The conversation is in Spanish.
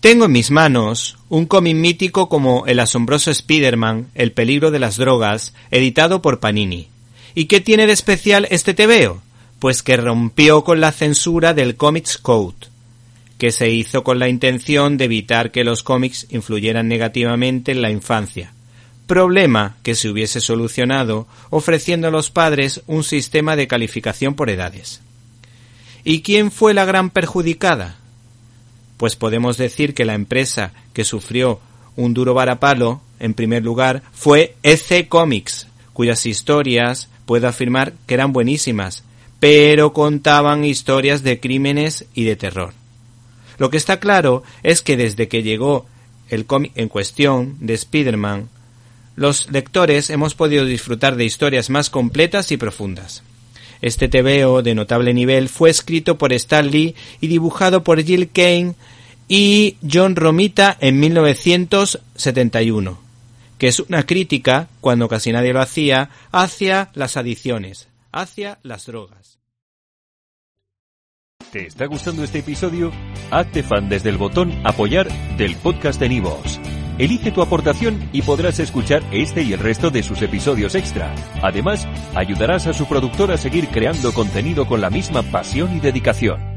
Tengo en mis manos un cómic mítico como El asombroso Spider-Man, El peligro de las drogas, editado por Panini. ¿Y qué tiene de especial este tebeo? Pues que rompió con la censura del Comics Code, que se hizo con la intención de evitar que los cómics influyeran negativamente en la infancia. Problema que se hubiese solucionado ofreciendo a los padres un sistema de calificación por edades. ¿Y quién fue la gran perjudicada? Pues podemos decir que la empresa que sufrió un duro varapalo, en primer lugar, fue EC Comics, cuyas historias puedo afirmar que eran buenísimas, pero contaban historias de crímenes y de terror. Lo que está claro es que desde que llegó el cómic en cuestión de Spider-Man, los lectores hemos podido disfrutar de historias más completas y profundas. Este TVO de notable nivel fue escrito por Stan Lee y dibujado por Jill Kane y John Romita en 1971, que es una crítica, cuando casi nadie lo hacía, hacia las adicciones, hacia las drogas. ¿Te está gustando este episodio? Hazte fan desde el botón apoyar del podcast de Nivos. Elige tu aportación y podrás escuchar este y el resto de sus episodios extra. Además, ayudarás a su productor a seguir creando contenido con la misma pasión y dedicación.